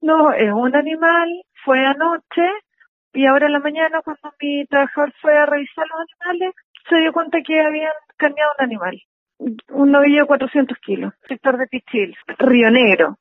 No, es un animal, fue anoche y ahora en la mañana cuando mi trabajador fue a revisar los animales, se dio cuenta que habían carneado un animal. Un novillo de 400 kilos, sector de Pichil, Río Negro.